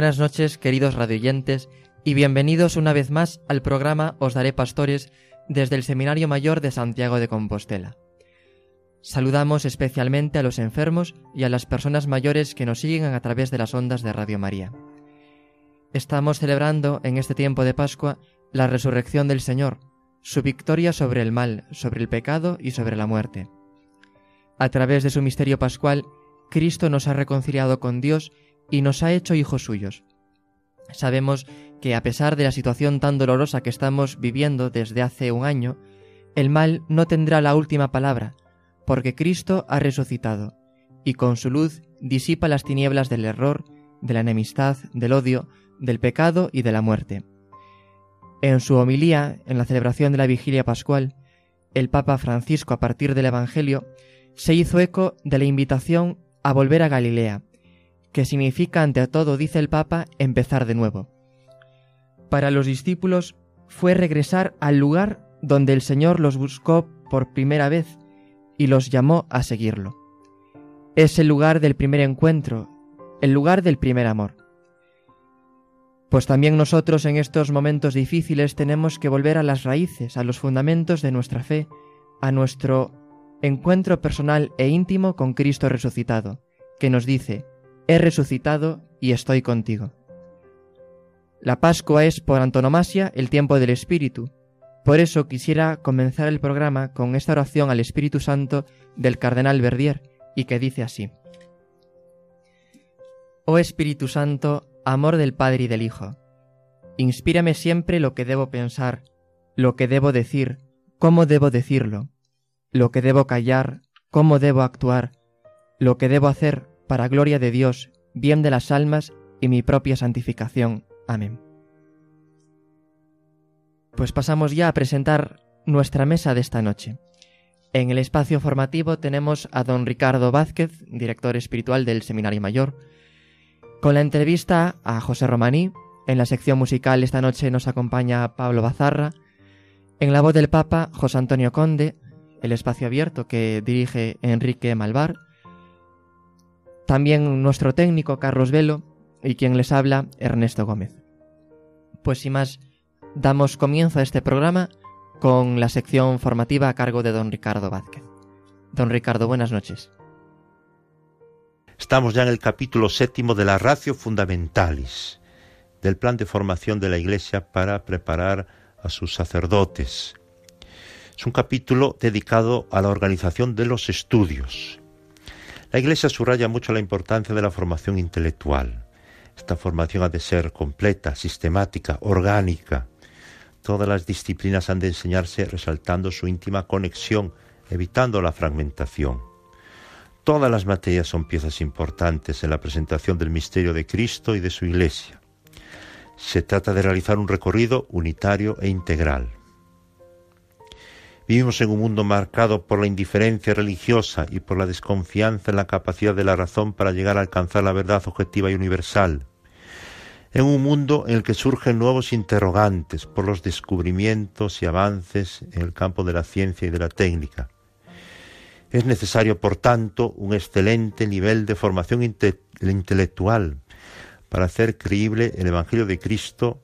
Buenas noches, queridos radioyentes, y bienvenidos una vez más al programa Os Daré Pastores desde el Seminario Mayor de Santiago de Compostela. Saludamos especialmente a los enfermos y a las personas mayores que nos siguen a través de las ondas de Radio María. Estamos celebrando en este tiempo de Pascua la resurrección del Señor, su victoria sobre el mal, sobre el pecado y sobre la muerte. A través de su misterio pascual, Cristo nos ha reconciliado con Dios y nos ha hecho hijos suyos. Sabemos que a pesar de la situación tan dolorosa que estamos viviendo desde hace un año, el mal no tendrá la última palabra, porque Cristo ha resucitado, y con su luz disipa las tinieblas del error, de la enemistad, del odio, del pecado y de la muerte. En su homilía, en la celebración de la vigilia pascual, el Papa Francisco, a partir del Evangelio, se hizo eco de la invitación a volver a Galilea, que significa ante todo, dice el Papa, empezar de nuevo. Para los discípulos fue regresar al lugar donde el Señor los buscó por primera vez y los llamó a seguirlo. Es el lugar del primer encuentro, el lugar del primer amor. Pues también nosotros en estos momentos difíciles tenemos que volver a las raíces, a los fundamentos de nuestra fe, a nuestro encuentro personal e íntimo con Cristo resucitado, que nos dice, he resucitado y estoy contigo. La Pascua es por antonomasia el tiempo del Espíritu. Por eso quisiera comenzar el programa con esta oración al Espíritu Santo del Cardenal Verdier y que dice así. Oh Espíritu Santo, amor del Padre y del Hijo, inspírame siempre lo que debo pensar, lo que debo decir, cómo debo decirlo, lo que debo callar, cómo debo actuar, lo que debo hacer, para gloria de Dios, bien de las almas y mi propia santificación. Amén. Pues pasamos ya a presentar nuestra mesa de esta noche. En el espacio formativo tenemos a don Ricardo Vázquez, director espiritual del Seminario Mayor, con la entrevista a José Romaní. En la sección musical esta noche nos acompaña Pablo Bazarra. En la voz del Papa, José Antonio Conde, el espacio abierto que dirige Enrique Malvar también nuestro técnico Carlos Velo y quien les habla Ernesto Gómez. Pues sin más, damos comienzo a este programa con la sección formativa a cargo de don Ricardo Vázquez. Don Ricardo, buenas noches. Estamos ya en el capítulo séptimo de la Ratio Fundamentalis, del plan de formación de la Iglesia para preparar a sus sacerdotes. Es un capítulo dedicado a la organización de los estudios, la Iglesia subraya mucho la importancia de la formación intelectual. Esta formación ha de ser completa, sistemática, orgánica. Todas las disciplinas han de enseñarse resaltando su íntima conexión, evitando la fragmentación. Todas las materias son piezas importantes en la presentación del misterio de Cristo y de su Iglesia. Se trata de realizar un recorrido unitario e integral. Vivimos en un mundo marcado por la indiferencia religiosa y por la desconfianza en la capacidad de la razón para llegar a alcanzar la verdad objetiva y universal. En un mundo en el que surgen nuevos interrogantes por los descubrimientos y avances en el campo de la ciencia y de la técnica. Es necesario, por tanto, un excelente nivel de formación intelectual para hacer creíble el Evangelio de Cristo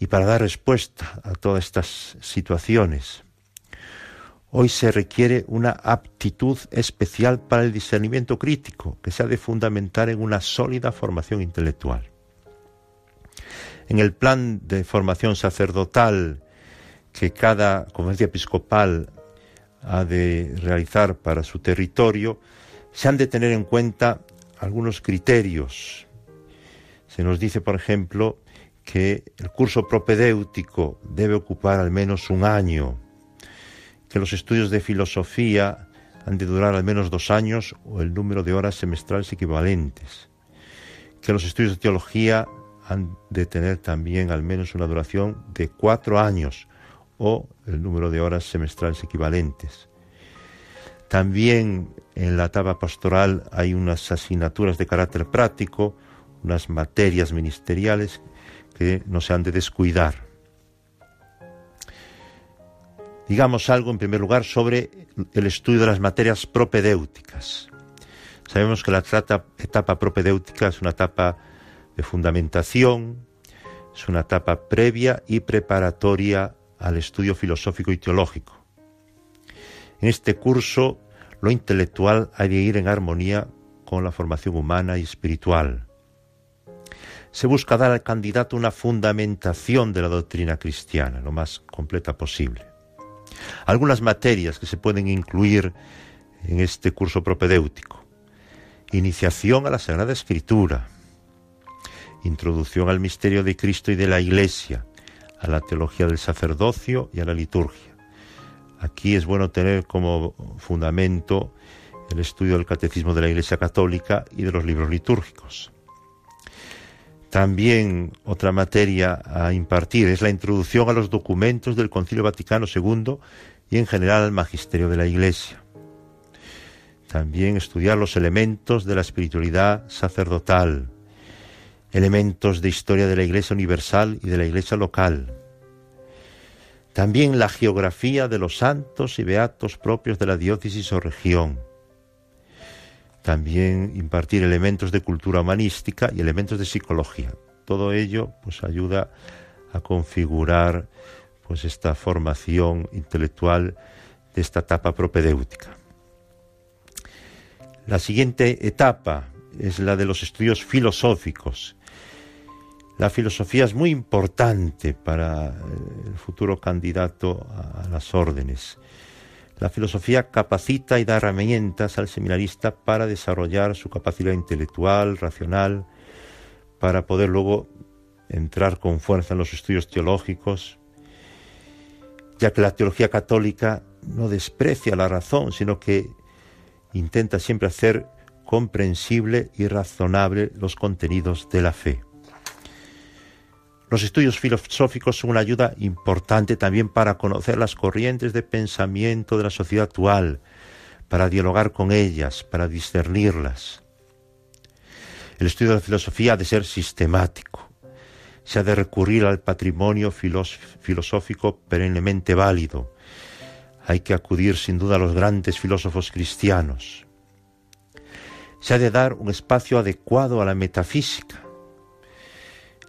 y para dar respuesta a todas estas situaciones. Hoy se requiere una aptitud especial para el discernimiento crítico que se ha de fundamentar en una sólida formación intelectual. En el plan de formación sacerdotal que cada conferencia episcopal ha de realizar para su territorio, se han de tener en cuenta algunos criterios. Se nos dice, por ejemplo, que el curso propedéutico debe ocupar al menos un año que los estudios de filosofía han de durar al menos dos años o el número de horas semestrales equivalentes, que los estudios de teología han de tener también al menos una duración de cuatro años o el número de horas semestrales equivalentes. También en la etapa pastoral hay unas asignaturas de carácter práctico, unas materias ministeriales que no se han de descuidar. Digamos algo, en primer lugar, sobre el estudio de las materias propedéuticas. Sabemos que la etapa propedéutica es una etapa de fundamentación, es una etapa previa y preparatoria al estudio filosófico y teológico. En este curso, lo intelectual ha de ir en armonía con la formación humana y espiritual. Se busca dar al candidato una fundamentación de la doctrina cristiana, lo más completa posible. Algunas materias que se pueden incluir en este curso propedéutico. Iniciación a la Sagrada Escritura. Introducción al misterio de Cristo y de la Iglesia, a la teología del sacerdocio y a la liturgia. Aquí es bueno tener como fundamento el estudio del catecismo de la Iglesia Católica y de los libros litúrgicos. También otra materia a impartir es la introducción a los documentos del Concilio Vaticano II y en general al magisterio de la Iglesia. También estudiar los elementos de la espiritualidad sacerdotal, elementos de historia de la Iglesia universal y de la Iglesia local. También la geografía de los santos y beatos propios de la diócesis o región también impartir elementos de cultura humanística y elementos de psicología. Todo ello pues ayuda a configurar pues esta formación intelectual de esta etapa propedéutica. La siguiente etapa es la de los estudios filosóficos. La filosofía es muy importante para el futuro candidato a las órdenes. La filosofía capacita y da herramientas al seminarista para desarrollar su capacidad intelectual, racional, para poder luego entrar con fuerza en los estudios teológicos, ya que la teología católica no desprecia la razón, sino que intenta siempre hacer comprensible y razonable los contenidos de la fe. Los estudios filosóficos son una ayuda importante también para conocer las corrientes de pensamiento de la sociedad actual, para dialogar con ellas, para discernirlas. El estudio de la filosofía ha de ser sistemático. Se ha de recurrir al patrimonio filosófico perennemente válido. Hay que acudir sin duda a los grandes filósofos cristianos. Se ha de dar un espacio adecuado a la metafísica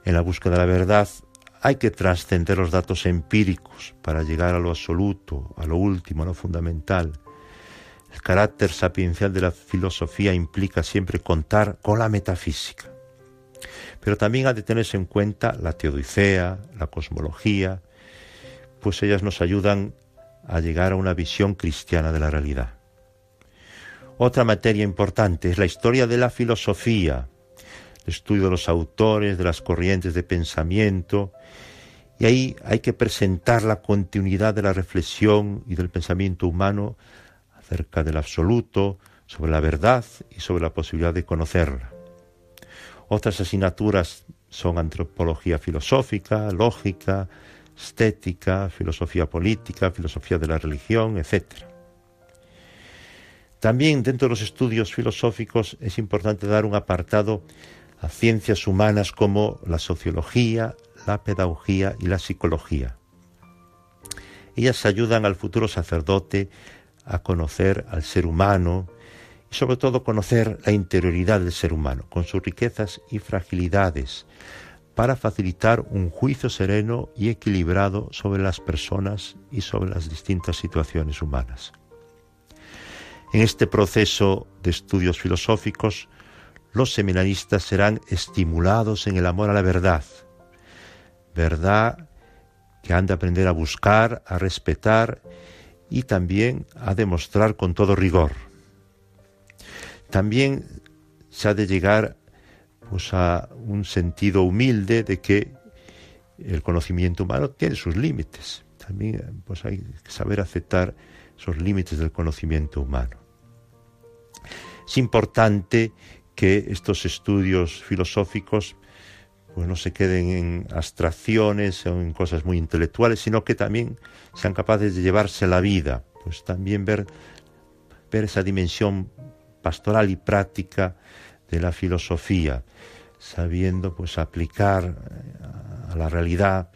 en la búsqueda de la verdad hay que trascender los datos empíricos para llegar a lo absoluto, a lo último, a lo fundamental. El carácter sapiencial de la filosofía implica siempre contar con la metafísica. Pero también ha de tenerse en cuenta la teodicea, la cosmología, pues ellas nos ayudan a llegar a una visión cristiana de la realidad. Otra materia importante es la historia de la filosofía, estudio de los autores, de las corrientes de pensamiento, y ahí hay que presentar la continuidad de la reflexión y del pensamiento humano acerca del absoluto, sobre la verdad y sobre la posibilidad de conocerla. Otras asignaturas son antropología filosófica, lógica, estética, filosofía política, filosofía de la religión, etc. También dentro de los estudios filosóficos es importante dar un apartado a ciencias humanas como la sociología, la pedagogía y la psicología. Ellas ayudan al futuro sacerdote a conocer al ser humano y sobre todo conocer la interioridad del ser humano, con sus riquezas y fragilidades, para facilitar un juicio sereno y equilibrado sobre las personas y sobre las distintas situaciones humanas. En este proceso de estudios filosóficos, los seminaristas serán estimulados en el amor a la verdad, verdad que han de aprender a buscar, a respetar y también a demostrar con todo rigor. También se ha de llegar pues, a un sentido humilde de que el conocimiento humano tiene sus límites. También pues, hay que saber aceptar esos límites del conocimiento humano. Es importante que estos estudios filosóficos pues no se queden en abstracciones o en cosas muy intelectuales, sino que también sean capaces de llevarse la vida, pues también ver, ver esa dimensión pastoral y práctica de la filosofía, sabiendo pues aplicar a la realidad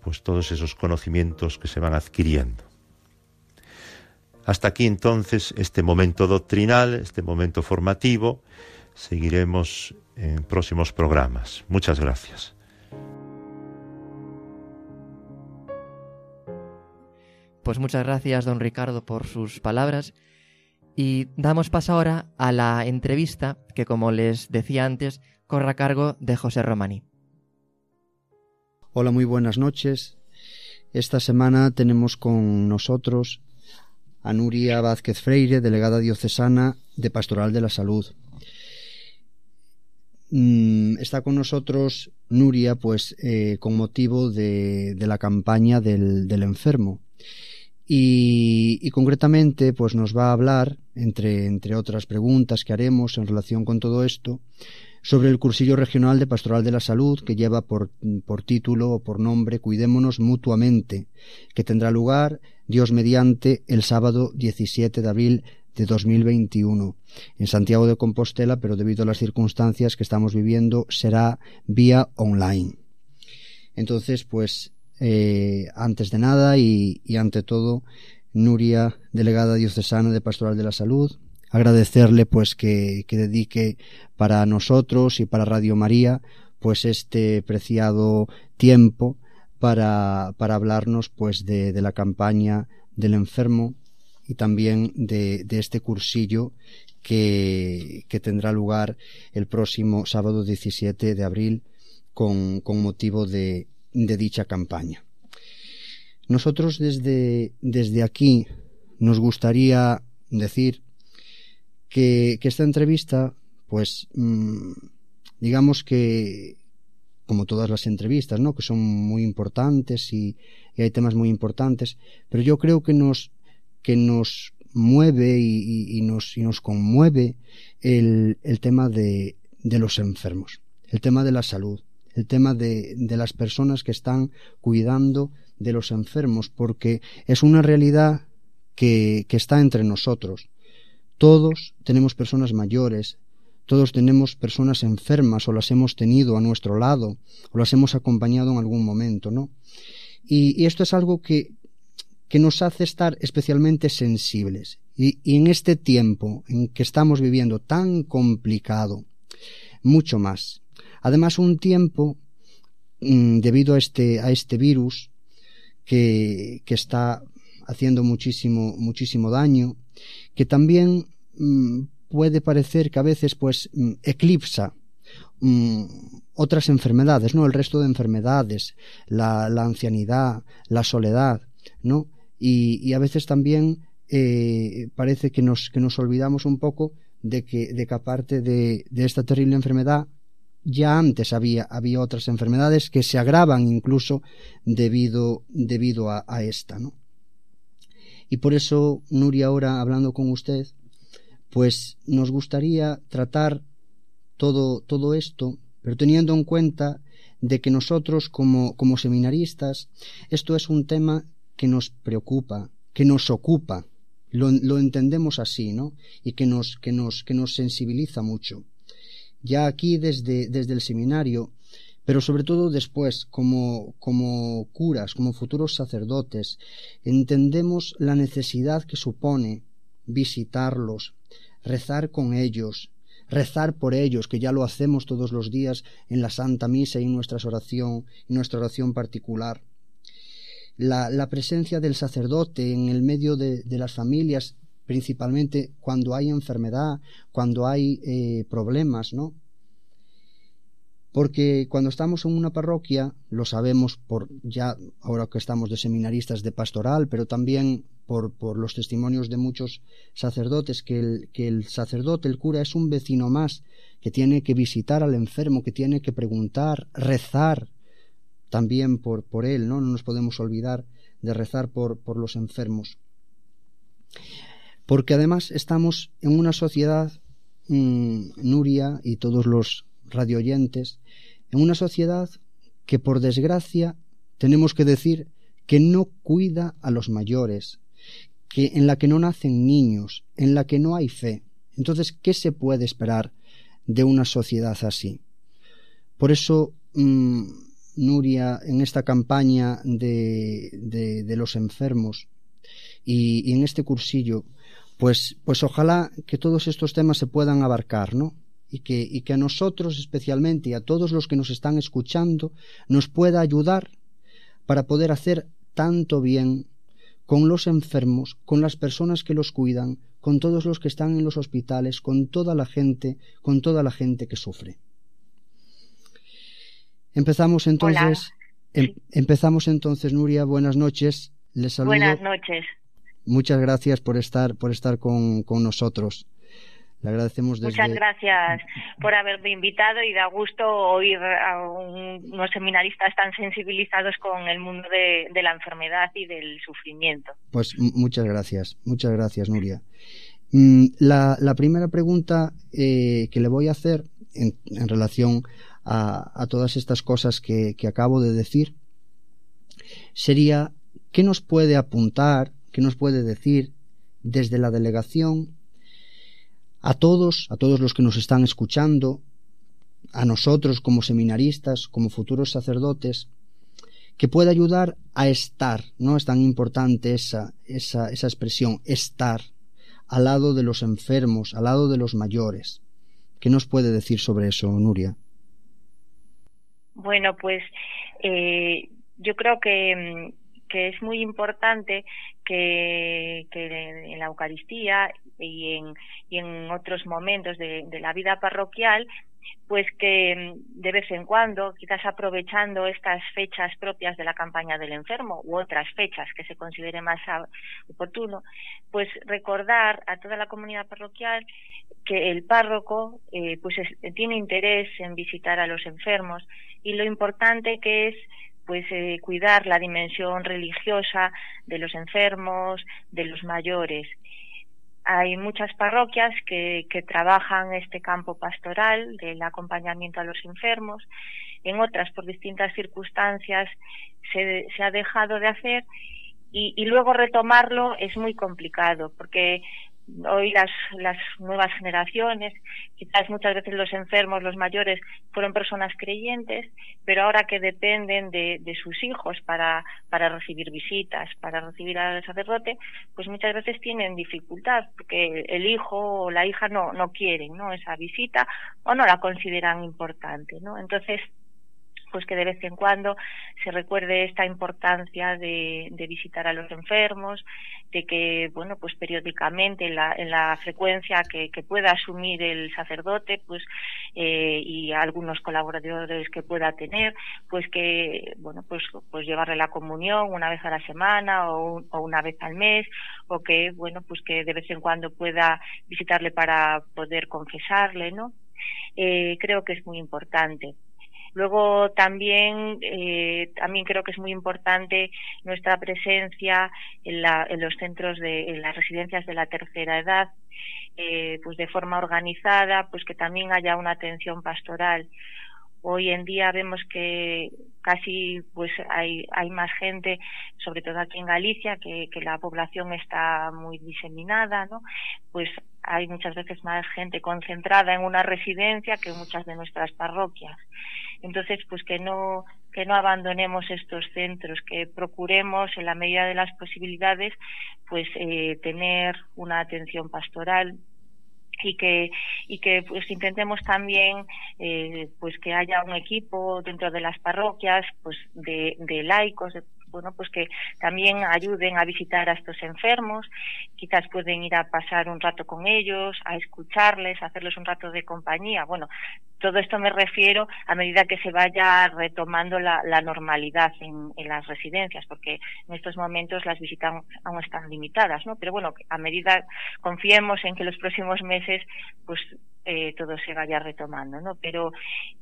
pues todos esos conocimientos que se van adquiriendo. Hasta aquí entonces este momento doctrinal, este momento formativo. Seguiremos en próximos programas. Muchas gracias. Pues muchas gracias, don Ricardo, por sus palabras. Y damos paso ahora a la entrevista que, como les decía antes, corre a cargo de José Romani. Hola, muy buenas noches. Esta semana tenemos con nosotros a Nuria Vázquez Freire, delegada diocesana de Pastoral de la Salud. Mm, está con nosotros Nuria, pues eh, con motivo de, la campaña del, enfermo. Y, concretamente, pues nos va a hablar, entre, entre otras preguntas que haremos en relación con todo esto, sobre el cursillo regional de Pastoral de la Salud que lleva por, por título o por nombre Cuidémonos mutuamente, que tendrá lugar, Dios mediante, el sábado 17 de abril de 2021 en Santiago de Compostela, pero debido a las circunstancias que estamos viviendo será vía online. Entonces, pues, eh, antes de nada y, y ante todo, Nuria, delegada diocesana de Pastoral de la Salud, agradecerle pues que, dedique para nosotros y para Radio María pues este preciado tiempo para, para hablarnos pues de, la campaña del enfermo y también de, este cursillo que, que, tendrá lugar el próximo sábado 17 de abril con, con motivo de, de, dicha campaña. Nosotros desde, desde aquí nos gustaría decir que, esta entrevista, pues, mm, digamos que, como todas las entrevistas, ¿no? Que son muy importantes y, hay temas muy importantes, pero yo creo que nos, que nos mueve y, nos, y nos conmueve el, el tema de, de, los enfermos, el tema de la salud, el tema de, de las personas que están cuidando de los enfermos, porque es una realidad que, que está entre nosotros. Todos tenemos personas mayores, todos tenemos personas enfermas o las hemos tenido a nuestro lado o las hemos acompañado en algún momento, ¿no? Y, esto es algo que, que, nos hace estar especialmente sensibles. Y, en este tiempo en que estamos viviendo tan complicado, mucho más. Además, un tiempo mm, debido a este, a este virus que, que está haciendo muchísimo, muchísimo daño, que también Mm, puede parecer que a veces pues mm, eclipsa otras enfermedades, ¿no? El resto de enfermedades, la, ancianidad, la soledad, ¿no? Y, a veces también eh, parece que nos, que nos olvidamos un poco de que, de que aparte de, de esta terrible enfermedad, ya antes había, había otras enfermedades que se agravan incluso debido, debido a, a esta, ¿no? Y por eso, Nuria, ahora hablando con usted, pues nos gustaría tratar todo, todo esto, pero teniendo en cuenta de que nosotros como, como seminaristas, esto es un tema que nos preocupa, que nos ocupa, lo, entendemos así, ¿no? Y que nos, que nos, que nos sensibiliza mucho. Ya aquí desde, desde el seminario, pero sobre todo después, como, como curas, como futuros sacerdotes, entendemos la necesidad que supone visitarlos, rezar con ellos, rezar por ellos, que ya lo hacemos todos los días en la Santa Misa y en nuestra oración, en nuestra oración particular. La, la presencia del sacerdote en el medio de, de, las familias, principalmente cuando hay enfermedad, cuando hay eh, problemas, ¿no? Porque cuando estamos en una parroquia, lo sabemos por ya ahora que estamos de seminaristas de pastoral, pero también por, por los testimonios de muchos sacerdotes, que el, que el sacerdote, el cura, es un vecino más, que tiene que visitar al enfermo, que tiene que preguntar, rezar también por, por él, ¿no? No nos podemos olvidar de rezar por, por los enfermos. Porque además estamos en una sociedad mm, Nuria y todos los radioyentes, en una sociedad que por desgracia tenemos que decir que no cuida a los mayores, que en la que no nacen niños, en la que no hay fe. Entonces, ¿qué se puede esperar de una sociedad así? Por eso, mm, Nuria, en esta campaña de, de, los enfermos y, y, en este cursillo, pues, pues ojalá que todos estos temas se puedan abarcar, ¿no? Y que, y que a nosotros especialmente y a todos los que nos están escuchando nos pueda ayudar para poder hacer tanto bien con los enfermos, con las personas que los cuidan, con todos los que están en los hospitales, con toda la gente, con toda la gente que sufre. Empezamos entonces, em, empezamos entonces, Nuria, buenas noches. Les saludo. Buenas noches. Muchas gracias por estar, por estar con, con nosotros. Le agradecemos desde... Muchas gracias por haberme invitado y da gusto oír a unos seminaristas tan sensibilizados con el mundo de, la enfermedad y del sufrimiento. Pues muchas gracias, muchas gracias, Nuria. Mm, la, la primera pregunta eh, que le voy a hacer en, en relación a, todas estas cosas que, que acabo de decir sería ¿qué nos puede apuntar, qué nos puede decir desde la delegación a todos, a todos los que nos están escuchando, a nosotros como seminaristas, como futuros sacerdotes, que pueda ayudar a estar, ¿no? Es tan importante esa, esa, esa expresión, estar al lado de los enfermos, al lado de los mayores. ¿Qué nos puede decir sobre eso, Nuria? Bueno, pues eh, yo creo que, que es muy importante que, que en la Eucaristía y en, otros momentos de, de la vida parroquial pues que de vez en cuando, quizás aprovechando estas fechas propias de la campaña del enfermo u otras fechas que se considere más oportuno, pues recordar a toda la comunidad parroquial que el párroco eh, pues tiene interés en visitar a los enfermos y lo importante que es pues eh, cuidar la dimensión religiosa de los enfermos, de los mayores. Hay muchas parroquias que, que trabajan este campo pastoral del acompañamiento a los enfermos. En otras, por distintas circunstancias, se, se ha dejado de hacer y, y, luego retomarlo es muy complicado porque hoy las, las nuevas generaciones, quizás muchas veces los enfermos, los mayores, fueron personas creyentes, pero ahora que dependen de, de sus hijos para, para recibir visitas, para recibir al sacerdote, pues muchas veces tienen dificultad, porque el hijo o la hija no, no quieren, ¿no? Esa visita o no la consideran importante, ¿no? Entonces, pues que de vez en cuando se recuerde esta importancia de, visitar a los enfermos, de que, bueno, pues periódicamente en la, en la frecuencia que, que pueda asumir el sacerdote, pues, eh, y algunos colaboradores que pueda tener, pues que, bueno, pues, pues llevarle la comunión una vez a la semana o, o una vez al mes, o que, bueno, pues que de vez en cuando pueda visitarle para poder confesarle, ¿no? Eh, creo que es muy importante. Luego también, eh, también creo que es muy importante nuestra presencia en, la, en los centros de, en las residencias de la tercera edad, eh, pues de forma organizada, pues que también haya una atención pastoral. Hoy en día vemos que casi pues hay, hay más gente, sobre todo aquí en Galicia, que, que la población está muy diseminada, ¿no? Pues hay muchas veces más gente concentrada en una residencia que en muchas de nuestras parroquias. Entonces, pues que no, que no abandonemos estos centros, que procuremos en la medida de las posibilidades, pues eh, tener una atención pastoral y que y que pues intentemos también eh, pues que haya un equipo dentro de las parroquias pues de, de laicos de bueno, pues que también ayuden a visitar a estos enfermos, quizás pueden ir a pasar un rato con ellos, a escucharles, a hacerles un rato de compañía. Bueno, todo esto me refiero a medida que se vaya retomando la, normalidad en, en, las residencias, porque en estos momentos las visitas aún están limitadas, ¿no? Pero bueno, a medida confiemos en que los próximos meses, pues eh, todo se vaya retomando, ¿no? Pero,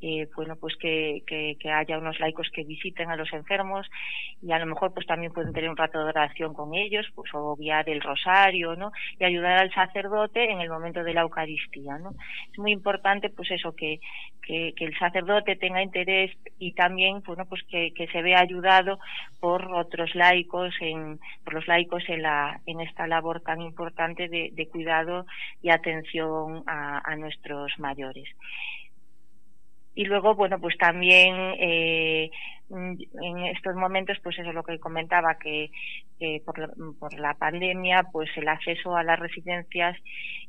eh, bueno, pues que, haya unos laicos que visiten a los enfermos y a lo mejor pues también pueden tener un rato de oración con ellos, pues o guiar el rosario, ¿no? Y ayudar al sacerdote en el momento de la Eucaristía, ¿no? Es muy importante, pues eso, que, que, el sacerdote tenga interés y también, bueno, pues que, se vea ayudado por otros laicos, en, por los laicos en, la, en esta labor tan importante de, de cuidado y atención a, a mayores. Y luego, bueno, pues también eh, en estos momentos, pues eso es lo que comentaba, que, por, la, por, la, pandemia, pues el acceso a las residencias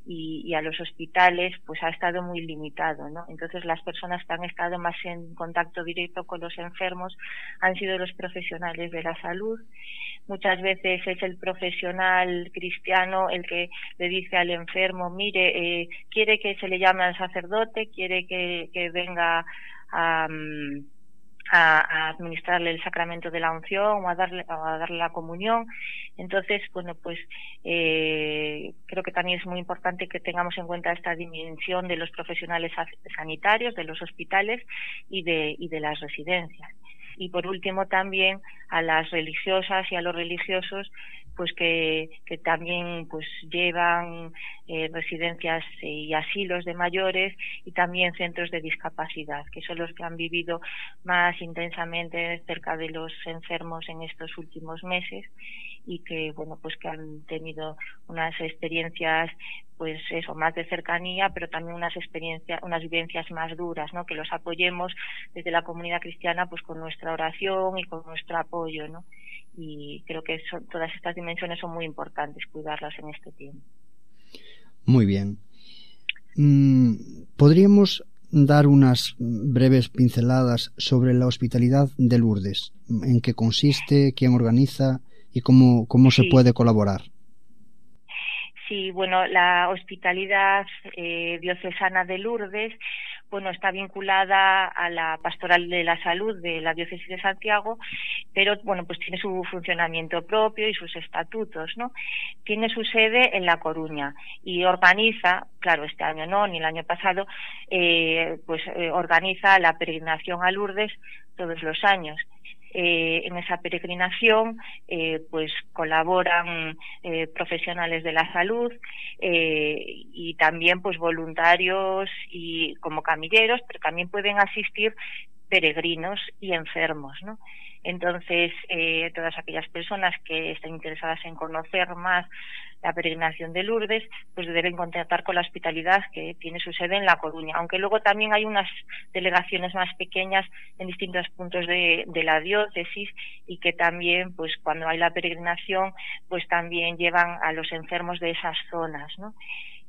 y, a los hospitales, pues ha estado muy limitado, ¿no? Entonces las personas que han estado más en contacto directo con los enfermos han sido los profesionales de la salud. Muchas veces es el profesional cristiano el que le dice al enfermo, mire, eh, quiere que se le llame al sacerdote, quiere que, que venga a... Um, a, administrarle el sacramento de la unción o a darle, a darle la comunión. Entonces, bueno, pues eh, creo que también es muy importante que tengamos en cuenta esta dimensión de los profesionales sanitarios, de los hospitales y de, y de las residencias. Y por último también a las religiosas y a los religiosos pues que, que también pues llevan eh, residencias y asilos de mayores y también centros de discapacidad, que son los que han vivido más intensamente cerca de los enfermos en estos últimos meses y que bueno pues que han tenido unas experiencias pues eso más de cercanía pero también unas experiencias unas vivencias más duras no que los apoyemos desde la comunidad cristiana pues con nuestra oración y con nuestro apoyo no y creo que son, todas estas dimensiones son muy importantes cuidarlas en este tiempo. Muy bien. Mm, ¿Podríamos dar unas breves pinceladas sobre la hospitalidad de Lourdes? ¿En qué consiste? ¿Quién organiza? ¿Y cómo, cómo se puede colaborar? Sí, bueno, la hospitalidad eh, diocesana de Lourdes bueno, está vinculada a la pastoral de la salud de la diócesis de Santiago, pero bueno, pues tiene su funcionamiento propio y sus estatutos, ¿no? Tiene su sede en La Coruña y organiza, claro, este año no, ni el año pasado, eh, pues eh, organiza la peregrinación a Lourdes todos los años. Eh, en esa peregrinación eh, pues colaboran eh, profesionales de la salud eh, y también pues voluntarios y como camilleros pero también pueden asistir peregrinos y enfermos ¿no? Entonces, eh, todas aquellas personas que estén interesadas en conocer más la peregrinación de Lourdes, pues deben contactar con la hospitalidad que tiene su sede en La Coruña. Aunque luego también hay unas delegaciones más pequeñas en distintos puntos de, de la diócesis y que también, pues cuando hay la peregrinación, pues también llevan a los enfermos de esas zonas, ¿no?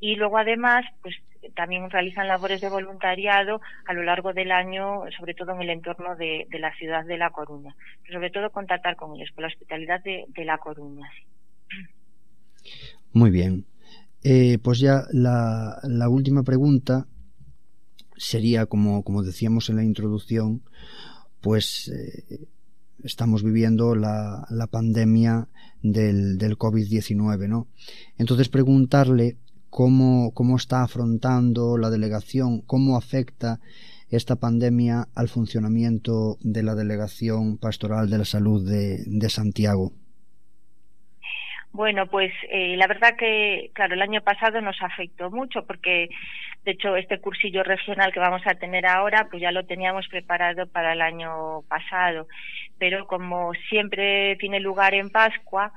Y luego además pues también realizan labores de voluntariado a lo largo del año, sobre todo en el entorno de, la ciudad de La Coruña. Sobre todo contactar con ellos, con la hospitalidad de, La Coruña. Muy bien. Eh, pues ya la, la, última pregunta sería, como, como decíamos en la introducción, pues eh, estamos viviendo la, la pandemia del, del COVID-19, ¿no? Entonces preguntarle cómo, cómo está afrontando la delegación, cómo afecta esta pandemia al funcionamiento de la Delegación Pastoral de la Salud de, Santiago. Bueno, pues eh, la verdad que, claro, el año pasado nos afectó mucho porque, de hecho, este cursillo regional que vamos a tener ahora, pues ya lo teníamos preparado para el año pasado. Pero como siempre tiene lugar en Pascua,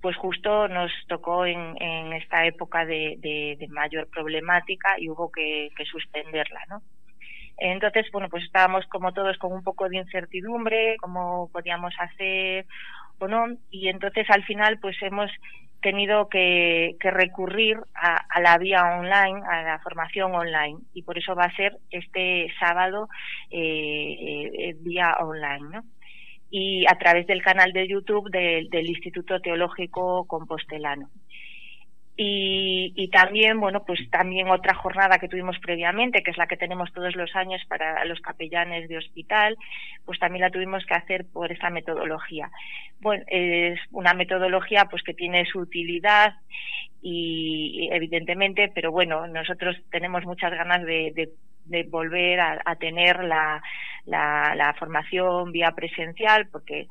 pues justo nos tocó en, esta época de, mayor problemática y hubo que, que suspenderla, ¿no? Entonces, bueno, pues estábamos como todos con un poco de incertidumbre, cómo podíamos hacer o no, y entonces al final pues hemos tenido que, que recurrir a, a, la vía online, a la formación online, y por eso va a ser este sábado eh, eh, vía online, ¿no? Y a través del canal de YouTube de, del Instituto Teológico Compostelano. Y, y, también, bueno, pues también otra jornada que tuvimos previamente, que es la que tenemos todos los años para los capellanes de hospital, pues también la tuvimos que hacer por esta metodología. Bueno, es una metodología pues que tiene su utilidad y evidentemente, pero bueno, nosotros tenemos muchas ganas de, volver a, tener la, la, formación vía presencial, porque,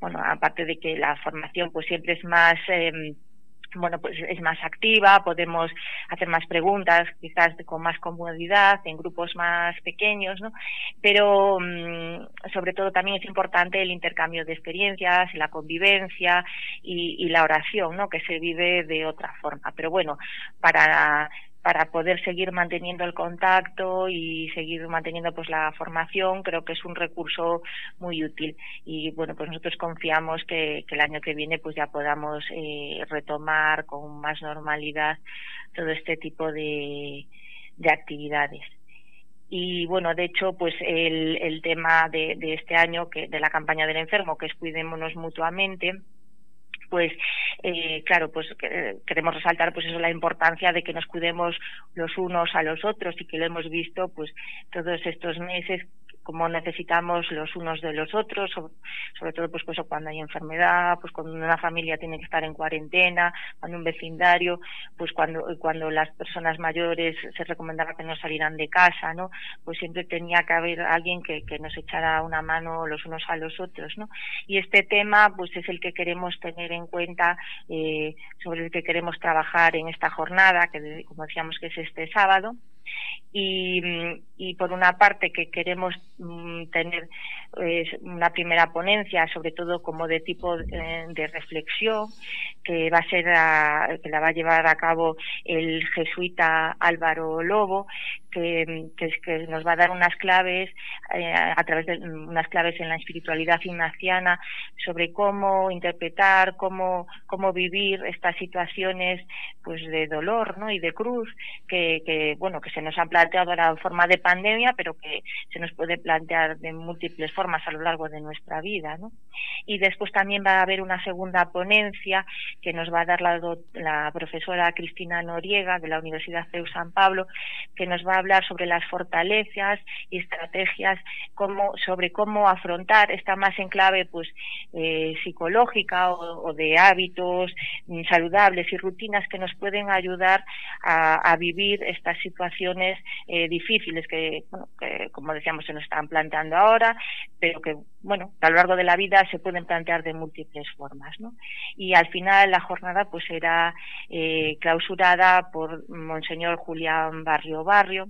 bueno, aparte de que la formación pues siempre es más... Eh, bueno, pues es más activa, podemos hacer más preguntas, quizás con más comodidad, en grupos más pequeños, ¿no? Pero mm, sobre todo también es importante el intercambio de experiencias, la convivencia y la oración, ¿no? Que se vive de otra forma. Pero bueno, para para poder seguir manteniendo el contacto y seguir manteniendo pues la formación creo que es un recurso muy útil. Y bueno pues nosotros confiamos que, el año que viene pues ya podamos eh, retomar con más normalidad todo este tipo de, de actividades. Y bueno de hecho pues el, el tema de, de este año que de la campaña del enfermo que es cuidémonos mutuamente pues eh, claro, pues queremos resaltar pues eso la importancia de que nos cuidemos los unos a los otros y que lo hemos visto pues todos estos meses como necesitamos los unos de los otros, sobre, todo pues, pues cuando hay enfermedad, pues cuando una familia tiene que estar en cuarentena, cuando un vecindario, pues cuando cuando las personas mayores se recomendaba que no salieran de casa, ¿no? Pues siempre tenía que haber alguien que, que nos echara una mano los unos a los otros, ¿no? Y este tema pues es el que queremos tener en cuenta, eh, sobre el que queremos trabajar en esta jornada, que como decíamos que es este sábado, y, y por una parte que queremos mm, tener pues, una primera ponencia, sobre todo como de tipo eh, de reflexión, que va a ser que la va a llevar a cabo el jesuita Álvaro Lobo, que, nos va a dar unas claves eh, a través de unas claves en la espiritualidad ignaciana sobre cómo interpretar, cómo, cómo vivir estas situaciones pues de dolor ¿no? y de cruz que, bueno que se nos han planteado ahora en forma de pandemia, pero que se nos puede plantear de múltiples formas a lo largo de nuestra vida. ¿no? Y después también va a haber una segunda ponencia que nos va a dar la, la profesora Cristina Noriega de la Universidad de San Pablo, que nos va a hablar sobre las fortalezas y estrategias como, sobre cómo afrontar, está más en clave pues eh, psicológica o, de hábitos mm, saludables y rutinas que nos pueden ayudar a, vivir estas situaciones eh, difíciles que, como decíamos, se nos están planteando ahora, pero que, bueno, a lo largo de la vida se pueden plantear de múltiples formas, ¿no? Y al final la jornada pues será eh, clausurada por Monseñor Julián Barrio Barrio,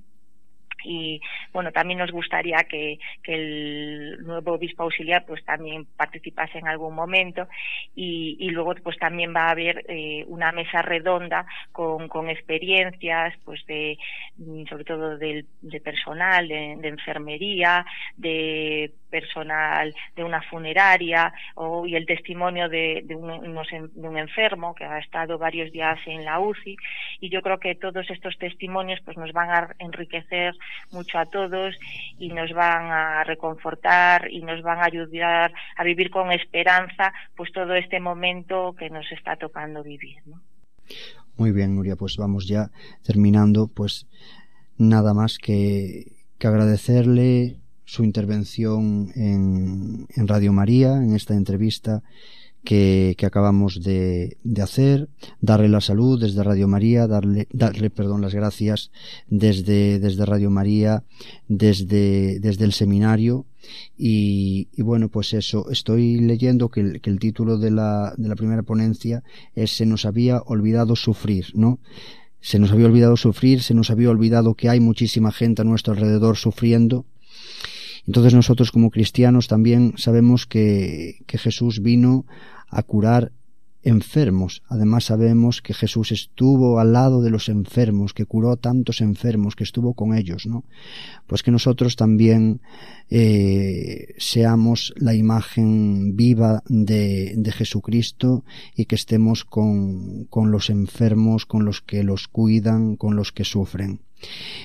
y bueno también nos gustaría que, que, el nuevo obispo auxiliar pues también participase en algún momento. Y, y luego pues también va a haber eh, una mesa redonda con, con experiencias pues de mm, sobre todo de, de personal de, enfermería de personal de una funeraria o y el testimonio de, de, un, de un enfermo que ha estado varios días en la UCI y yo creo que todos estos testimonios pues nos van a enriquecer mucho a todos y nos van a reconfortar y nos van a ayudar a vivir con esperanza pues todo este momento que nos está tocando vivir. Muy bien, Nuria, pues vamos ya terminando, pues nada más que, que agradecerle su intervención en, en Radio María, en esta entrevista que, que acabamos de, de, hacer, darle la salud desde Radio María, darle, darle perdón, las gracias desde, desde Radio María, desde, desde el seminario. Y, y bueno, pues eso, estoy leyendo que el, que el título de la, de la primera ponencia es Se nos había olvidado sufrir, ¿no? Se nos había olvidado sufrir, se nos había olvidado que hay muchísima gente a nuestro alrededor sufriendo entonces nosotros como cristianos también sabemos que, que Jesús vino a curar enfermos. Además sabemos que Jesús estuvo al lado de los enfermos, que curó tantos enfermos, que estuvo con ellos, ¿no? Pues que nosotros también eh, seamos la imagen viva de, de, Jesucristo y que estemos con, con los enfermos, con los que los cuidan, con los que sufren.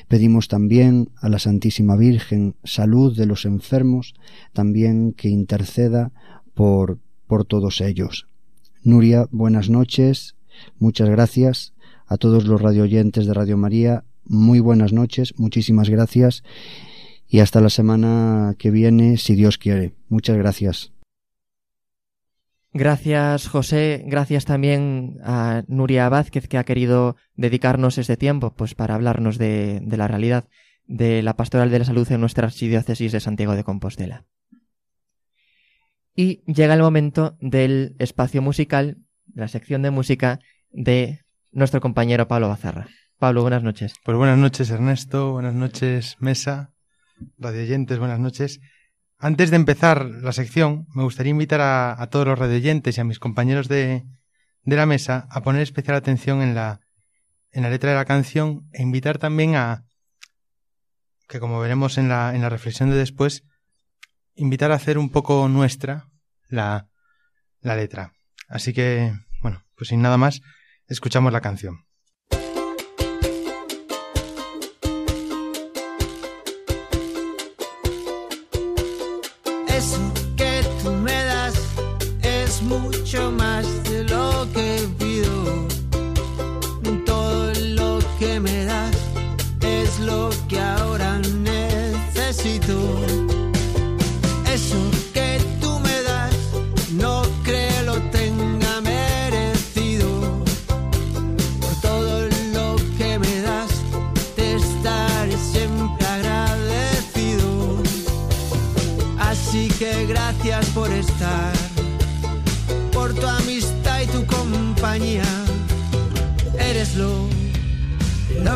Pedimos también a la Santísima Virgen salud de los enfermos, también que interceda por, por todos ellos. Nuria, buenas noches, muchas gracias a todos los radioyentes de Radio María, muy buenas noches, muchísimas gracias y hasta la semana que viene, si Dios quiere. Muchas gracias. Gracias, José. Gracias también a Nuria Vázquez, que ha querido dedicarnos este tiempo pues, para hablarnos de, de la realidad de la pastoral de la salud en nuestra archidiócesis de Santiago de Compostela. Y llega el momento del espacio musical, la sección de música de nuestro compañero Pablo Bazarra. Pablo, buenas noches. Pues buenas noches, Ernesto. Buenas noches, Mesa. Radioyentes, buenas noches. Antes de empezar la sección, me gustaría invitar a, todos los radioyentes y a mis compañeros de, de, la mesa a poner especial atención en la, en la letra de la canción e invitar también a, que como veremos en la, en la reflexión de después, invitar a hacer un poco nuestra la, la letra. Así que, bueno, pues sin nada más, escuchamos la canción.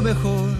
Pues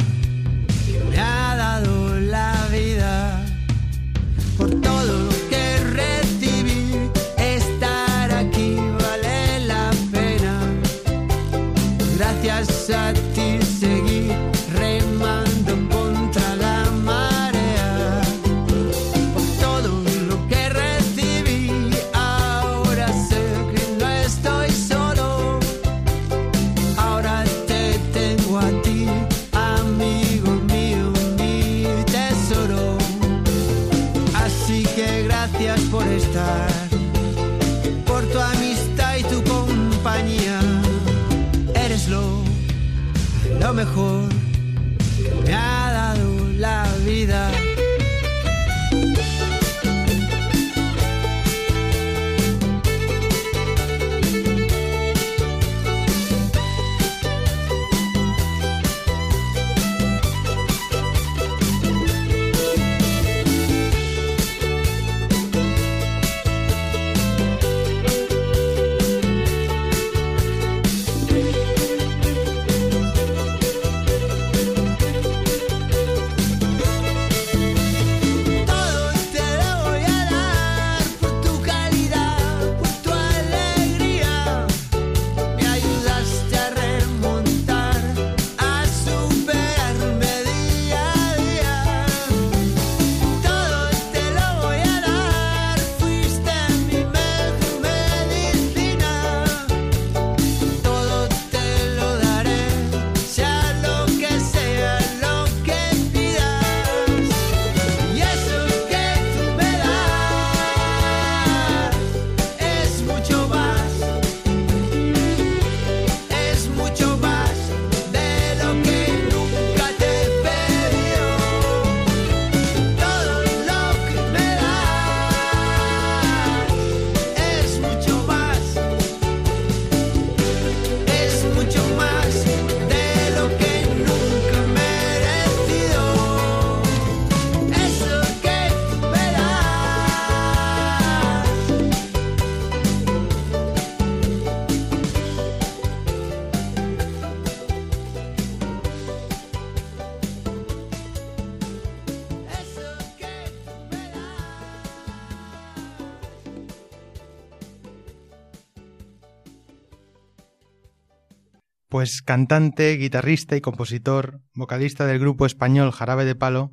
cantante, guitarrista y compositor, vocalista del grupo español Jarabe de Palo,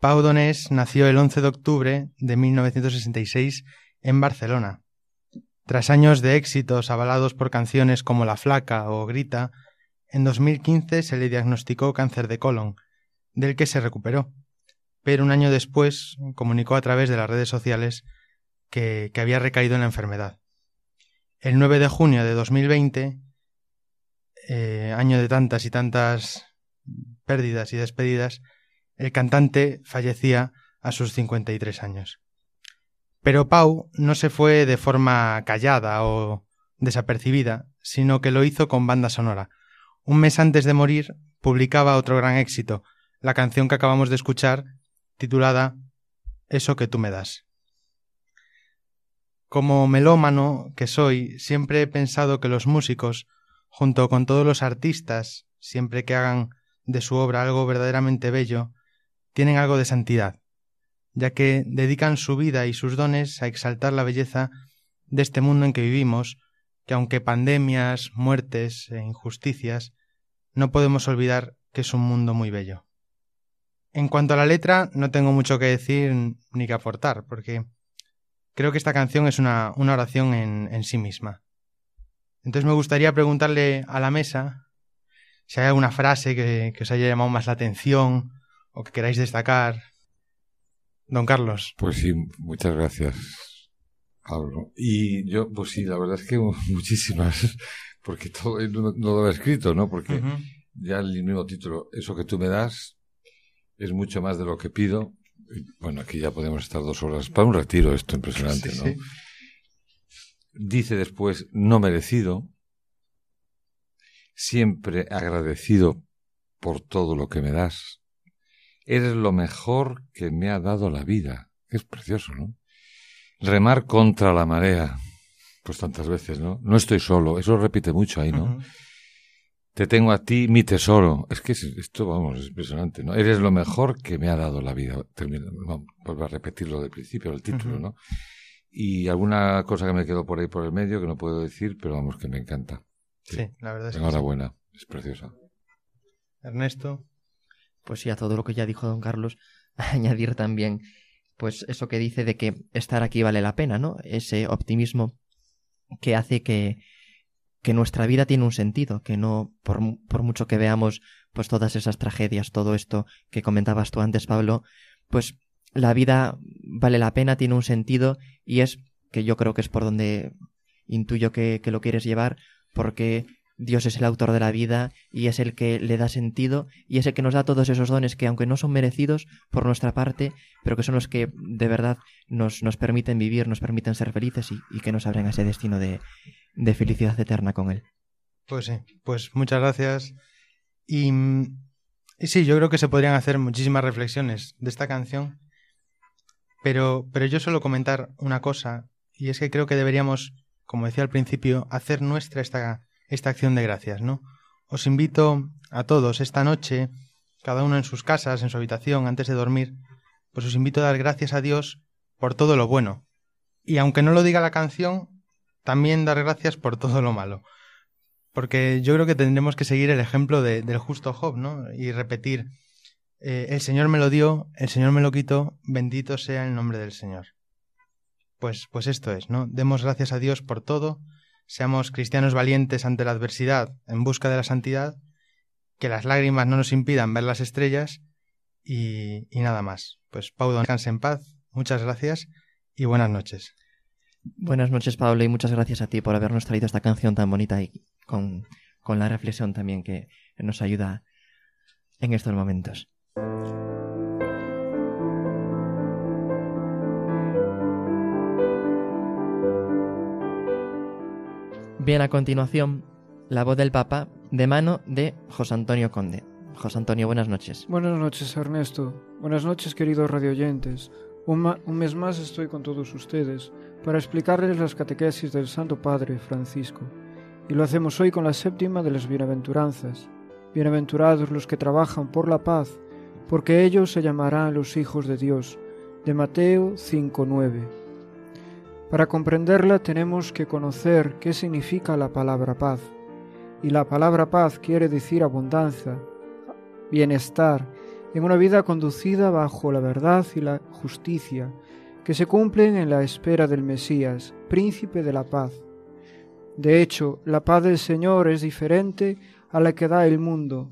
Pau Donés nació el 11 de octubre de 1966 en Barcelona. Tras años de éxitos avalados por canciones como La Flaca o Grita, en 2015 se le diagnosticó cáncer de colon, del que se recuperó, pero un año después comunicó a través de las redes sociales que, que había recaído en la enfermedad. El 9 de junio de 2020 eh, año de tantas y tantas pérdidas y despedidas, el cantante fallecía a sus 53 años. Pero Pau no se fue de forma callada o desapercibida, sino que lo hizo con banda sonora. Un mes antes de morir publicaba otro gran éxito, la canción que acabamos de escuchar, titulada Eso que tú me das. Como melómano que soy, siempre he pensado que los músicos, junto con todos los artistas, siempre que hagan de su obra algo verdaderamente bello, tienen algo de santidad, ya que dedican su vida y sus dones a exaltar la belleza de este mundo en que vivimos, que aunque pandemias, muertes e injusticias, no podemos olvidar que es un mundo muy bello. En cuanto a la letra, no tengo mucho que decir ni que aportar, porque creo que esta canción es una, oración en, sí misma. Entonces me gustaría preguntarle a la mesa si hay alguna frase que, que os haya llamado más la atención o que queráis destacar. Don Carlos. Pues sí, muchas gracias, Pablo. Y yo, pues sí, la verdad es que muchísimas, porque todo no, lo he escrito, ¿no? Porque ya el mismo título, eso que tú me das, es mucho más de lo que pido. Bueno, aquí ya podemos estar dos horas para un retiro, esto impresionante, ¿no? Dice después, no merecido, siempre agradecido por todo lo que me das, Eres lo mejor que me ha dado la vida. Es precioso, ¿no? Remar contra la marea. Pues tantas veces, ¿no? No estoy solo. Eso repite mucho ahí, ¿no? Te tengo a ti, mi tesoro. Es que esto, vamos, es impresionante, ¿no? Eres lo mejor que me ha dado la vida. Termino, vamos, vuelvo a repetirlo del principio, el título, ¿no? Y alguna cosa que me quedó por ahí por el medio que no puedo decir, pero vamos, que me encanta. Sí, la verdad es Enhorabuena, es preciosa. Ernesto. Pues sí, a todo lo que ya dijo don Carlos, añadir también, pues eso que dice de que estar aquí vale la pena, ¿no? Ese optimismo que hace que, que nuestra vida tiene un sentido, que no, por, por mucho que veamos, pues todas esas tragedias, todo esto que comentabas tú antes, Pablo, pues la vida vale la pena, tiene un sentido y es que yo creo que es por donde intuyo que, que lo quieres llevar, porque Dios es el autor de la vida y es el que le da sentido y es el que nos da todos esos dones que aunque no son merecidos por nuestra parte, pero que son los que de verdad nos, nos permiten vivir, nos permiten ser felices y, que nos abren ese destino de, de, felicidad eterna con Él. Pues sí, pues muchas gracias. Y, y, sí, yo creo que se podrían hacer muchísimas reflexiones de esta canción, pero, pero yo suelo comentar una cosa y es que creo que deberíamos, como decía al principio, hacer nuestra esta esta acción de gracias, ¿no? Os invito a todos esta noche, cada uno en sus casas, en su habitación, antes de dormir, pues os invito a dar gracias a Dios por todo lo bueno. Y aunque no lo diga la canción, también dar gracias por todo lo malo. Porque yo creo que tendremos que seguir el ejemplo del justo Job, ¿no? Y repetir, eh, el Señor me lo dio, el Señor me lo quitó, bendito sea el nombre del Señor. Pues, pues esto es, ¿no? Demos gracias a Dios por todo, seamos cristianos valientes ante la adversidad en busca de la santidad, que las lágrimas no nos impidan ver las estrellas y, nada más. Pues Pablo, descanse en paz, muchas gracias y buenas noches. Buenas noches, Pablo, y muchas gracias a ti por habernos traído esta canción tan bonita y con, con la reflexión también que nos ayuda en estos momentos. Bien, a continuación, la voz del Papa de mano de José Antonio Conde. José Antonio, buenas noches. Buenas noches, Ernesto. Buenas noches, queridos radioyentes. Un, un mes más estoy con todos ustedes para explicarles las catequesis del Santo Padre Francisco. Y lo hacemos hoy con la séptima de las bienaventuranzas. Bienaventurados los que trabajan por la paz, porque ellos se llamarán los hijos de Dios. De Mateo 5.9. Para comprenderla tenemos que conocer qué significa la palabra paz. Y la palabra paz quiere decir abundancia, bienestar, en una vida conducida bajo la verdad y la justicia, que se cumplen en la espera del Mesías, príncipe de la paz. De hecho, la paz del Señor es diferente a la que da el mundo,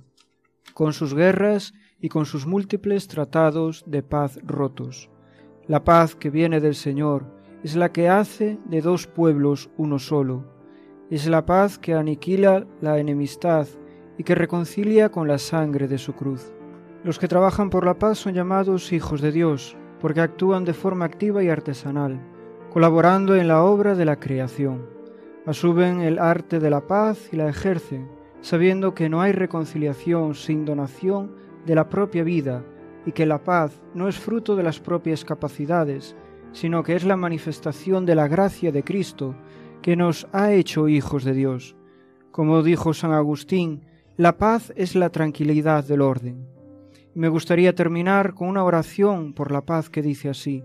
con sus guerras y con sus múltiples tratados de paz rotos. La paz que viene del Señor, es la que hace de dos pueblos uno solo. Es la paz que aniquila la enemistad y que reconcilia con la sangre de su cruz. Los que trabajan por la paz son llamados hijos de Dios, porque actúan de forma activa y artesanal, colaborando en la obra de la creación. Asumen el arte de la paz y la ejercen, sabiendo que no hay reconciliación sin donación de la propia vida y que la paz no es fruto de las propias capacidades, sino que es la manifestación de la gracia de Cristo, que nos ha hecho hijos de Dios. Como dijo San Agustín, la paz es la tranquilidad del orden. Me gustaría terminar con una oración por la paz que dice así,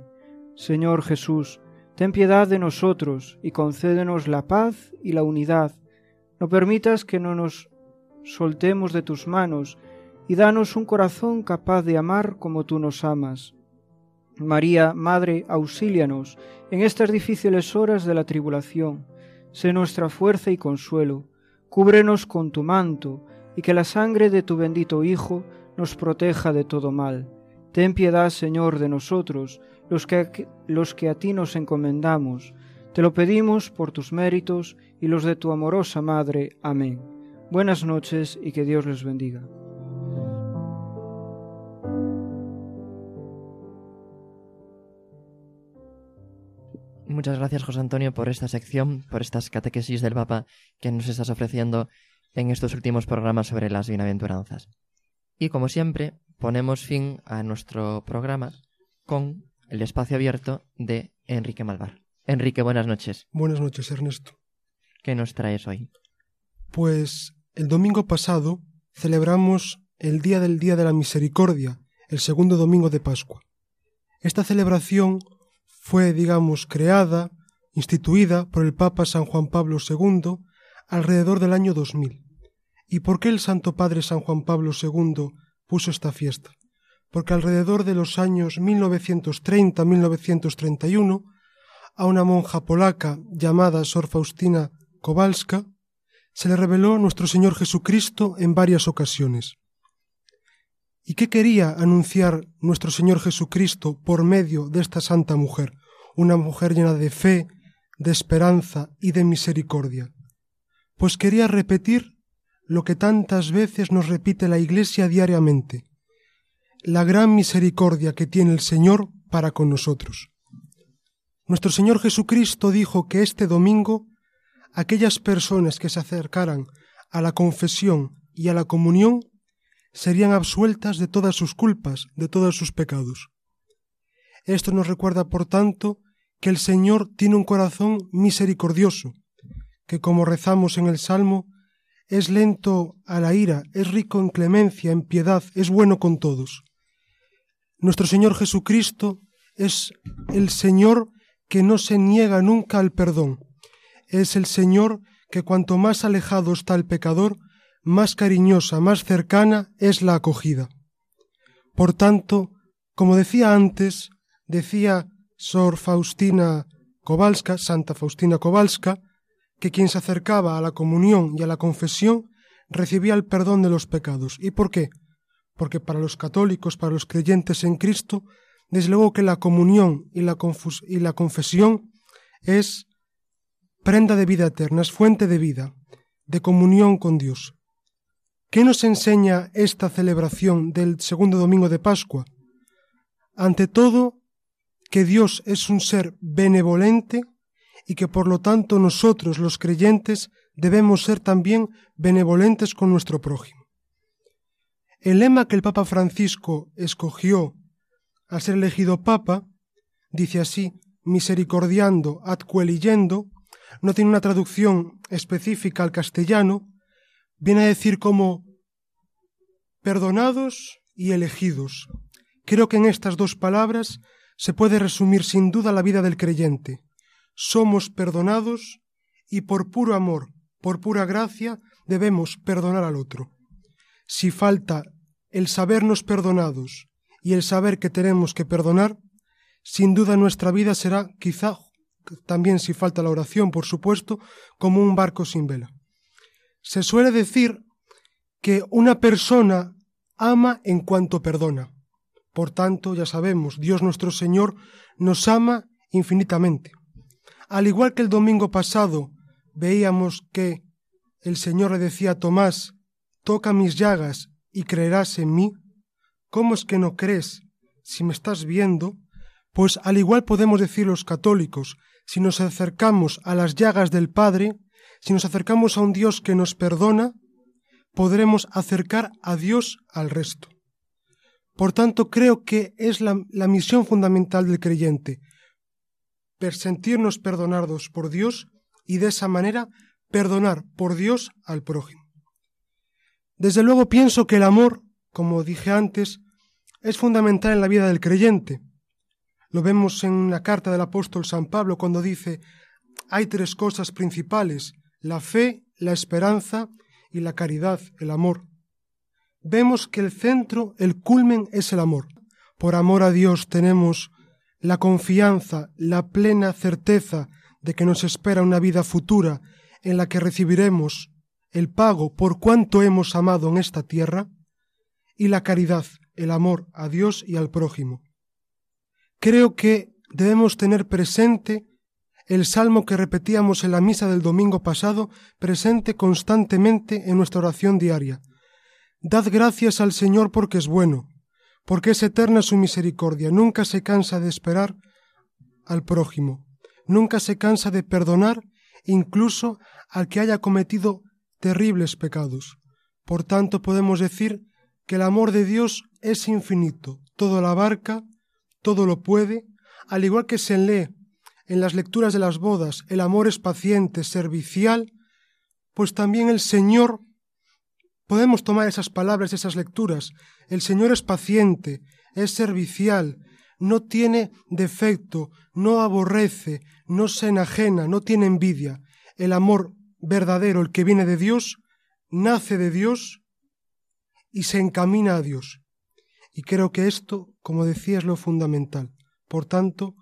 Señor Jesús, Ten piedad de nosotros y concédenos la paz y la unidad. No permitas que no nos soltemos de tus manos y danos un corazón capaz de amar como tú nos amas. María, Madre, auxílianos en estas difíciles horas de la tribulación. Sé nuestra fuerza y consuelo. Cúbrenos con tu manto y que la sangre de tu bendito Hijo nos proteja de todo mal. Ten piedad, Señor, de nosotros, los que, los que a ti nos encomendamos. Te lo pedimos por tus méritos y los de tu amorosa Madre. Amén. Buenas noches y que Dios les bendiga. Muchas gracias, José Antonio, por esta sección, por estas catequesis del Papa que nos estás ofreciendo en estos últimos programas sobre las bienaventuranzas. Y como siempre, ponemos fin a nuestro programa con el espacio abierto de Enrique Malvar. Enrique, buenas noches. Buenas noches, Ernesto. ¿Qué nos traes hoy? Pues el domingo pasado celebramos el Día del Día de la Misericordia, el segundo domingo de Pascua. Esta celebración fue, digamos, creada, instituida por el Papa San Juan Pablo II alrededor del año 2000. ¿Y por qué el Santo Padre San Juan Pablo II puso esta fiesta? porque alrededor de los años 1930-1931 a una monja polaca llamada Sor Faustina Kowalska se le reveló nuestro Señor Jesucristo en varias ocasiones. ¿Y qué quería anunciar nuestro Señor Jesucristo por medio de esta santa mujer, una mujer llena de fe, de esperanza y de misericordia? Pues quería repetir lo que tantas veces nos repite la Iglesia diariamente, la gran misericordia que tiene el Señor para con nosotros. Nuestro Señor Jesucristo dijo que este domingo aquellas personas que se acercaran a la confesión y a la comunión serían absueltas de todas sus culpas, de todos sus pecados. Esto nos recuerda, por tanto, que el Señor tiene un corazón misericordioso, que como rezamos en el Salmo, es lento a la ira, es rico en clemencia, en piedad, es bueno con todos. Nuestro Señor Jesucristo es el Señor que no se niega nunca al perdón. Es el Señor que cuanto más alejado está el pecador, más cariñosa, más cercana es la acogida. Por tanto, como decía antes, decía Sor Faustina Kowalska, Santa Faustina Kowalska, que quien se acercaba a la comunión y a la confesión recibía el perdón de los pecados. ¿Y por qué? porque para los católicos, para los creyentes en Cristo, desde luego que la comunión y la, y la confesión es prenda de vida eterna, es fuente de vida, de comunión con Dios. ¿Qué nos enseña esta celebración del segundo domingo de Pascua? Ante todo, que Dios es un ser benevolente y que por lo tanto nosotros los creyentes debemos ser también benevolentes con nuestro prójimo. El lema que el Papa Francisco escogió al ser elegido Papa dice así, misericordiando ad no tiene una traducción específica al castellano, viene a decir como perdonados y elegidos. Creo que en estas dos palabras se puede resumir sin duda la vida del creyente. Somos perdonados y por puro amor, por pura gracia, debemos perdonar al otro si falta el sabernos perdonados y el saber que tenemos que perdonar, sin duda nuestra vida será quizá, también si falta la oración, por supuesto, como un barco sin vela. Se suele decir que una persona ama en cuanto perdona. Por tanto, ya sabemos, Dios nuestro Señor nos ama infinitamente. Al igual que el domingo pasado veíamos que el Señor le decía a Tomás toca mis llagas y creerás en mí? ¿Cómo es que no crees si me estás viendo? Pues al igual podemos decir los católicos, si nos acercamos a las llagas del Padre, si nos acercamos a un Dios que nos perdona, podremos acercar a Dios al resto. Por tanto, creo que es la, misión fundamental del creyente, sentirnos perdonados por Dios y de esa manera perdonar por Dios al prójimo. Desde luego pienso que el amor, como dije antes, es fundamental en la vida del creyente. Lo vemos en la carta del apóstol San Pablo cuando dice, hay tres cosas principales, la fe, la esperanza y la caridad, el amor. Vemos que el centro, el culmen es el amor. Por amor a Dios tenemos la confianza, la plena certeza de que nos espera una vida futura en la que recibiremos el pago por cuanto hemos amado en esta tierra, y la caridad, el amor a Dios y al prójimo. Creo que debemos tener presente el salmo que repetíamos en la misa del domingo pasado, presente constantemente en nuestra oración diaria. Dad gracias al Señor porque es bueno, porque es eterna su misericordia, nunca se cansa de esperar al prójimo, nunca se cansa de perdonar incluso al que haya cometido terribles pecados. Por tanto, podemos decir que el amor de Dios es infinito, todo lo abarca, todo lo puede, al igual que se lee en las lecturas de las bodas, el amor es paciente, servicial, pues también el Señor, podemos tomar esas palabras, esas lecturas, el Señor es paciente, es servicial, no tiene defecto, no aborrece, no se enajena, no tiene envidia. El amor verdadero, el que viene de Dios, nace de Dios y se encamina a Dios. Y creo que esto, como decía, es lo fundamental. Por tanto,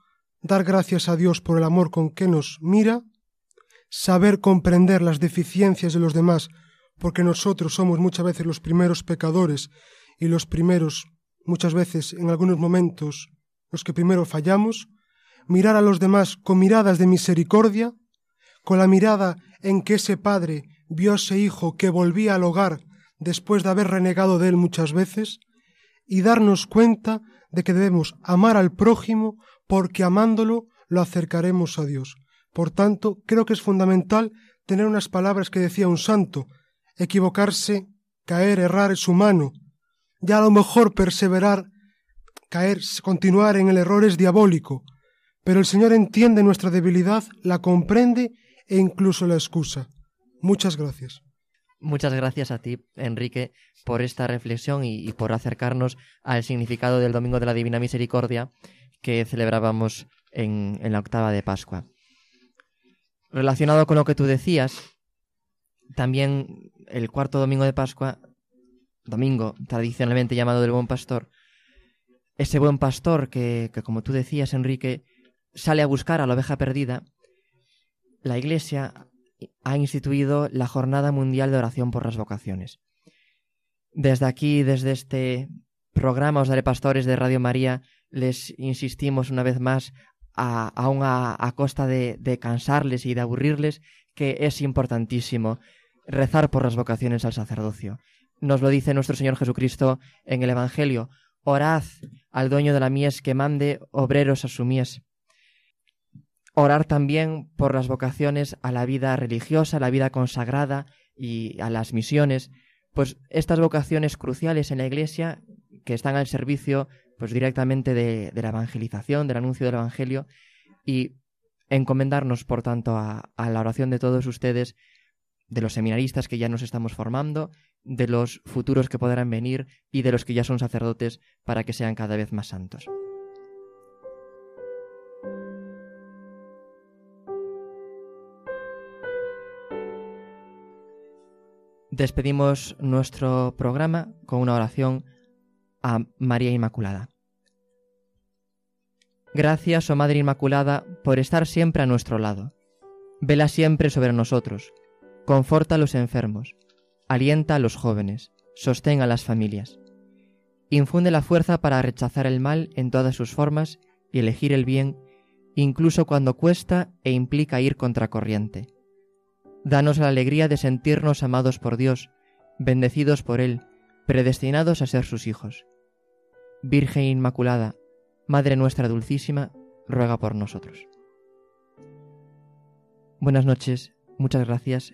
dar gracias a Dios por el amor con que nos mira, saber comprender las deficiencias de los demás, porque nosotros somos muchas veces los primeros pecadores y los primeros, muchas veces en algunos momentos, los que primero fallamos, mirar a los demás con miradas de misericordia, con la mirada en que ese padre vio a ese hijo que volvía al hogar después de haber renegado de él muchas veces, y darnos cuenta de que debemos amar al prójimo porque amándolo lo acercaremos a Dios. Por tanto, creo que es fundamental tener unas palabras que decía un santo. Equivocarse, caer, errar es humano. Ya a lo mejor perseverar, caer, continuar en el error es diabólico. Pero el Señor entiende nuestra debilidad, la comprende e incluso la excusa. Muchas gracias. Muchas gracias a ti, Enrique, por esta reflexión y, por acercarnos al significado del Domingo de la Divina Misericordia que celebrábamos en, en la octava de Pascua. Relacionado con lo que tú decías, también el cuarto domingo de Pascua, domingo tradicionalmente llamado del buen pastor, ese buen pastor que, que, como tú decías, Enrique, sale a buscar a la oveja perdida, la Iglesia ha instituido la Jornada Mundial de Oración por las Vocaciones. Desde aquí, desde este programa Os Daré Pastores de Radio María, les insistimos una vez más, aún a, a costa de, de cansarles y de aburrirles, que es importantísimo rezar por las vocaciones al sacerdocio. Nos lo dice nuestro Señor Jesucristo en el Evangelio. Orad al dueño de la mies que mande obreros a su mies. Orar también por las vocaciones a la vida religiosa, a la vida consagrada y a las misiones, pues estas vocaciones cruciales en la Iglesia que están al servicio pues directamente de, la evangelización, del anuncio del Evangelio y encomendarnos, por tanto, a la oración de todos ustedes, de los seminaristas que ya nos estamos formando, de los futuros que podrán venir y de los que ya son sacerdotes para que sean cada vez más santos. Despedimos nuestro programa con una oración a María Inmaculada. Gracias, oh Madre Inmaculada, por estar siempre a nuestro lado. Vela siempre sobre nosotros, conforta a los enfermos, alienta a los jóvenes, sostén a las familias. Infunde la fuerza para rechazar el mal en todas sus formas y elegir el bien, incluso cuando cuesta e implica ir contracorriente Danos la alegría de sentirnos amados por Dios, bendecidos por Él, predestinados a ser sus hijos. Virgen Inmaculada, Madre nuestra Dulcísima, ruega por nosotros. Buenas noches, muchas gracias